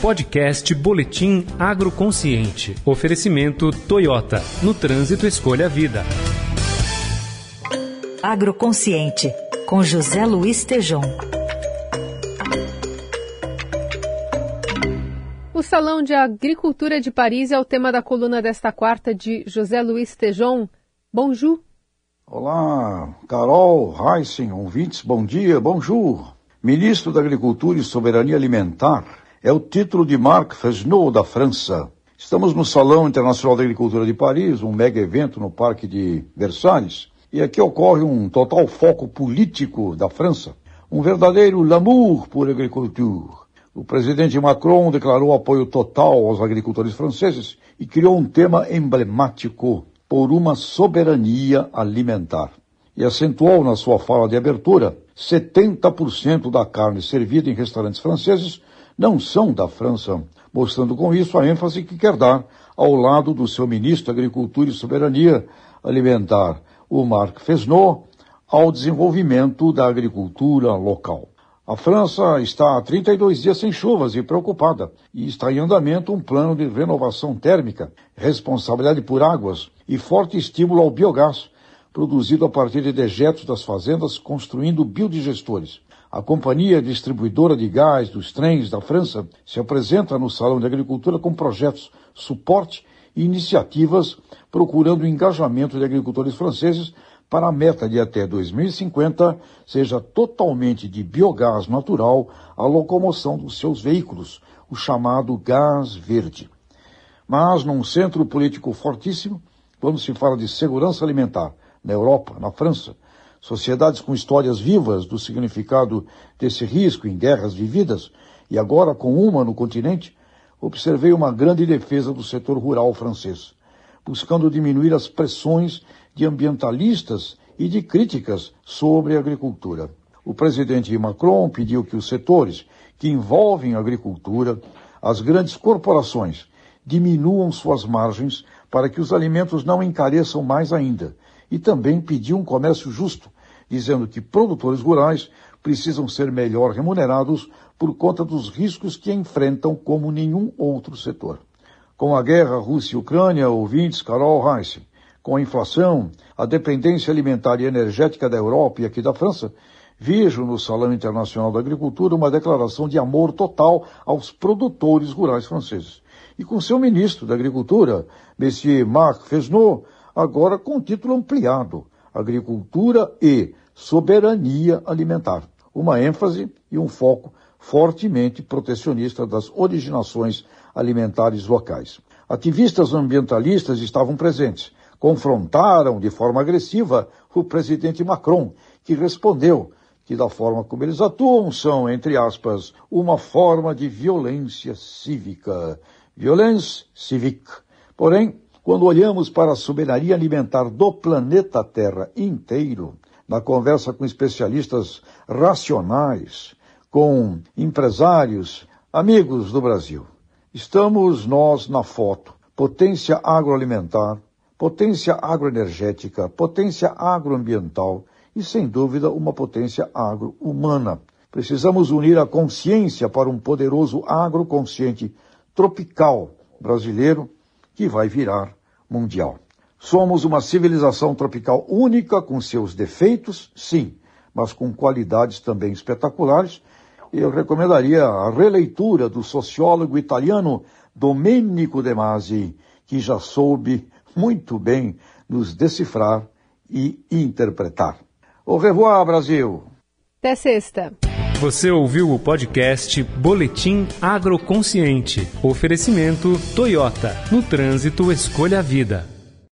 Podcast Boletim Agroconsciente. Oferecimento Toyota. No trânsito, escolha a vida. Agroconsciente, com José Luiz Tejom. O Salão de Agricultura de Paris é o tema da coluna desta quarta de José Luiz Tejon. Bonjour. Olá, Carol, Heisen, ouvintes, bom dia, bonjour. Ministro da Agricultura e Soberania Alimentar é o título de Marc Fesneau da França. Estamos no Salão Internacional da Agricultura de Paris, um mega evento no Parque de Versalhes, e aqui ocorre um total foco político da França, um verdadeiro l'amour pour l'agriculture. O presidente Macron declarou apoio total aos agricultores franceses e criou um tema emblemático por uma soberania alimentar. E acentuou na sua fala de abertura: 70% da carne servida em restaurantes franceses não são da França, mostrando com isso a ênfase que quer dar ao lado do seu ministro da Agricultura e Soberania Alimentar, o Marc Fesneau, ao desenvolvimento da agricultura local. A França está há 32 dias sem chuvas e preocupada, e está em andamento um plano de renovação térmica, responsabilidade por águas e forte estímulo ao biogás, produzido a partir de dejetos das fazendas, construindo biodigestores. A Companhia Distribuidora de Gás dos Trens da França se apresenta no Salão de Agricultura com projetos, suporte e iniciativas procurando o engajamento de agricultores franceses para a meta de até 2050 seja totalmente de biogás natural a locomoção dos seus veículos, o chamado gás verde. Mas num centro político fortíssimo, quando se fala de segurança alimentar na Europa, na França, sociedades com histórias vivas do significado desse risco em guerras vividas, e agora com uma no continente, observei uma grande defesa do setor rural francês, buscando diminuir as pressões de ambientalistas e de críticas sobre a agricultura. O presidente Macron pediu que os setores que envolvem a agricultura, as grandes corporações, diminuam suas margens para que os alimentos não encareçam mais ainda, e também pediu um comércio justo, dizendo que produtores rurais precisam ser melhor remunerados por conta dos riscos que enfrentam como nenhum outro setor. Com a guerra Rússia e Ucrânia, ouvintes Carol Reis, com a inflação, a dependência alimentar e energética da Europa e aqui da França, vejo no Salão Internacional da Agricultura uma declaração de amor total aos produtores rurais franceses. E com seu ministro da Agricultura, Monsieur Marc Fesneau, agora com título ampliado, Agricultura e Soberania Alimentar. Uma ênfase e um foco fortemente protecionista das originações alimentares locais. Ativistas ambientalistas estavam presentes, confrontaram de forma agressiva o presidente Macron, que respondeu que da forma como eles atuam são, entre aspas, uma forma de violência cívica. Violência civique. Porém, quando olhamos para a soberania alimentar do planeta Terra inteiro, na conversa com especialistas racionais, com empresários, amigos do Brasil, estamos nós na foto. Potência agroalimentar, potência agroenergética, potência agroambiental e, sem dúvida, uma potência agro-humana. Precisamos unir a consciência para um poderoso agroconsciente tropical brasileiro que vai virar mundial. Somos uma civilização tropical única com seus defeitos, sim, mas com qualidades também espetaculares. Eu recomendaria a releitura do sociólogo italiano Domenico De Masi, que já soube muito bem nos decifrar e interpretar. Au revoir, Brasil! Até sexta. Você ouviu o podcast Boletim Agroconsciente. Oferecimento Toyota. No trânsito, escolha a vida.